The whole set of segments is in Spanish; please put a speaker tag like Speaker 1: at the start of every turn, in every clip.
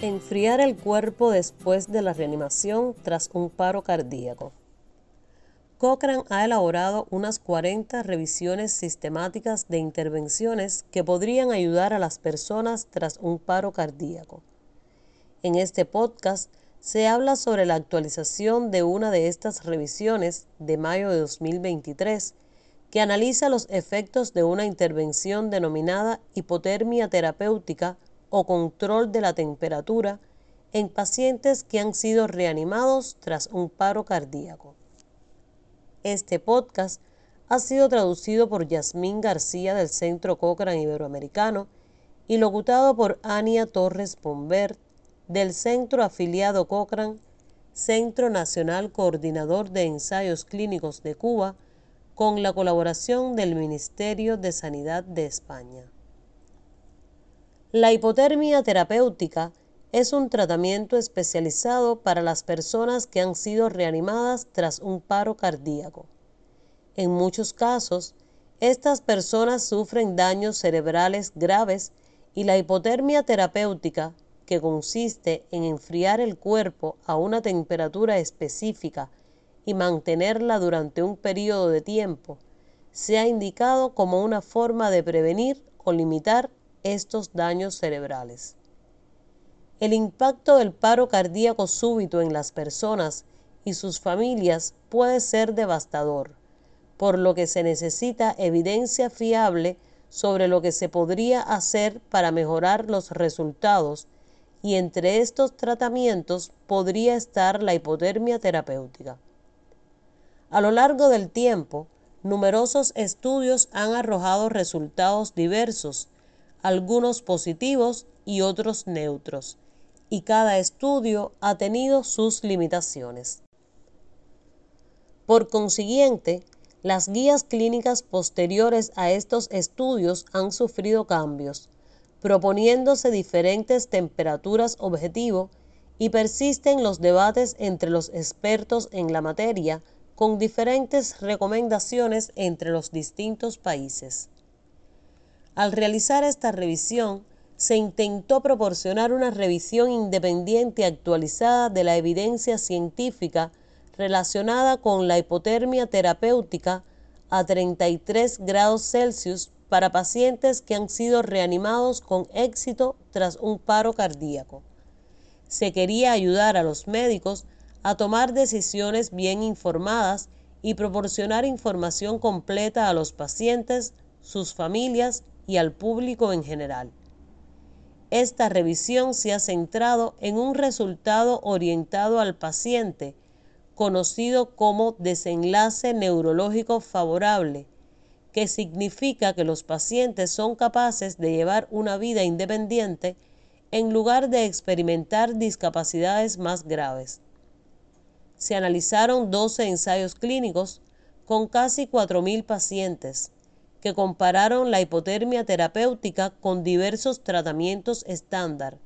Speaker 1: Enfriar el cuerpo después de la reanimación tras un paro cardíaco. Cochrane ha elaborado unas 40 revisiones sistemáticas de intervenciones que podrían ayudar a las personas tras un paro cardíaco. En este podcast se habla sobre la actualización de una de estas revisiones de mayo de 2023 que analiza los efectos de una intervención denominada hipotermia terapéutica o control de la temperatura en pacientes que han sido reanimados tras un paro cardíaco. Este podcast ha sido traducido por Yasmín García del Centro Cochrane Iberoamericano y locutado por Ania Torres Pombert del Centro Afiliado Cochrane, Centro Nacional Coordinador de Ensayos Clínicos de Cuba, con la colaboración del Ministerio de Sanidad de España. La hipotermia terapéutica es un tratamiento especializado para las personas que han sido reanimadas tras un paro cardíaco. En muchos casos, estas personas sufren daños cerebrales graves y la hipotermia terapéutica, que consiste en enfriar el cuerpo a una temperatura específica y mantenerla durante un periodo de tiempo, se ha indicado como una forma de prevenir o limitar estos daños cerebrales. El impacto del paro cardíaco súbito en las personas y sus familias puede ser devastador, por lo que se necesita evidencia fiable sobre lo que se podría hacer para mejorar los resultados y entre estos tratamientos podría estar la hipotermia terapéutica. A lo largo del tiempo, numerosos estudios han arrojado resultados diversos algunos positivos y otros neutros, y cada estudio ha tenido sus limitaciones. Por consiguiente, las guías clínicas posteriores a estos estudios han sufrido cambios, proponiéndose diferentes temperaturas objetivo y persisten los debates entre los expertos en la materia con diferentes recomendaciones entre los distintos países. Al realizar esta revisión, se intentó proporcionar una revisión independiente actualizada de la evidencia científica relacionada con la hipotermia terapéutica a 33 grados Celsius para pacientes que han sido reanimados con éxito tras un paro cardíaco. Se quería ayudar a los médicos a tomar decisiones bien informadas y proporcionar información completa a los pacientes, sus familias y al público en general. Esta revisión se ha centrado en un resultado orientado al paciente, conocido como desenlace neurológico favorable, que significa que los pacientes son capaces de llevar una vida independiente en lugar de experimentar discapacidades más graves. Se analizaron 12 ensayos clínicos con casi 4.000 pacientes que compararon la hipotermia terapéutica con diversos tratamientos estándar,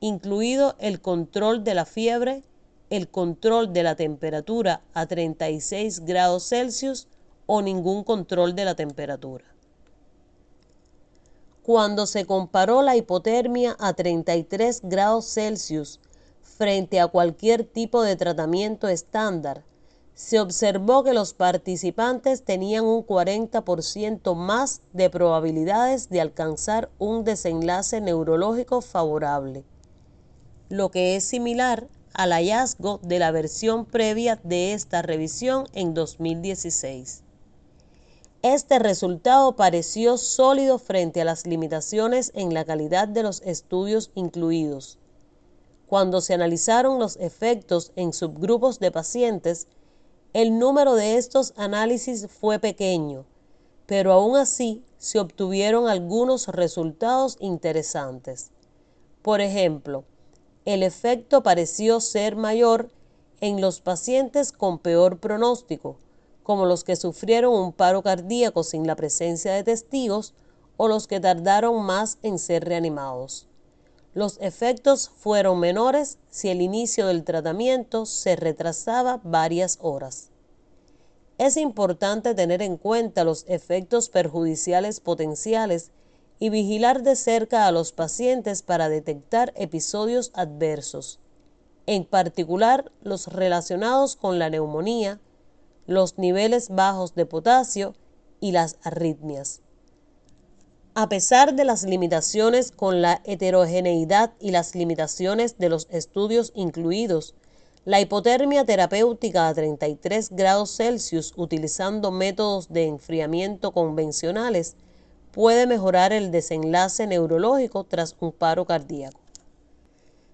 Speaker 1: incluido el control de la fiebre, el control de la temperatura a 36 grados Celsius o ningún control de la temperatura. Cuando se comparó la hipotermia a 33 grados Celsius frente a cualquier tipo de tratamiento estándar, se observó que los participantes tenían un 40% más de probabilidades de alcanzar un desenlace neurológico favorable, lo que es similar al hallazgo de la versión previa de esta revisión en 2016. Este resultado pareció sólido frente a las limitaciones en la calidad de los estudios incluidos. Cuando se analizaron los efectos en subgrupos de pacientes, el número de estos análisis fue pequeño, pero aún así se obtuvieron algunos resultados interesantes. Por ejemplo, el efecto pareció ser mayor en los pacientes con peor pronóstico, como los que sufrieron un paro cardíaco sin la presencia de testigos o los que tardaron más en ser reanimados. Los efectos fueron menores si el inicio del tratamiento se retrasaba varias horas. Es importante tener en cuenta los efectos perjudiciales potenciales y vigilar de cerca a los pacientes para detectar episodios adversos, en particular los relacionados con la neumonía, los niveles bajos de potasio y las arritmias. A pesar de las limitaciones con la heterogeneidad y las limitaciones de los estudios incluidos, la hipotermia terapéutica a 33 grados Celsius utilizando métodos de enfriamiento convencionales puede mejorar el desenlace neurológico tras un paro cardíaco.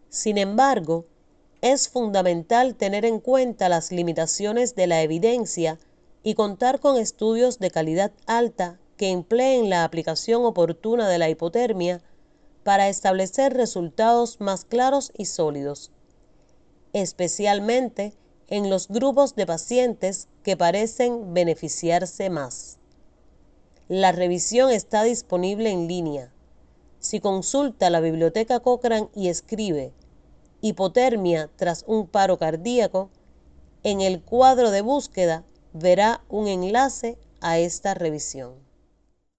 Speaker 1: Sin embargo, es fundamental tener en cuenta las limitaciones de la evidencia y contar con estudios de calidad alta que empleen la aplicación oportuna de la hipotermia para establecer resultados más claros y sólidos, especialmente en los grupos de pacientes que parecen beneficiarse más. La revisión está disponible en línea. Si consulta la biblioteca Cochrane y escribe hipotermia tras un paro cardíaco, en el cuadro de búsqueda verá un enlace a esta revisión.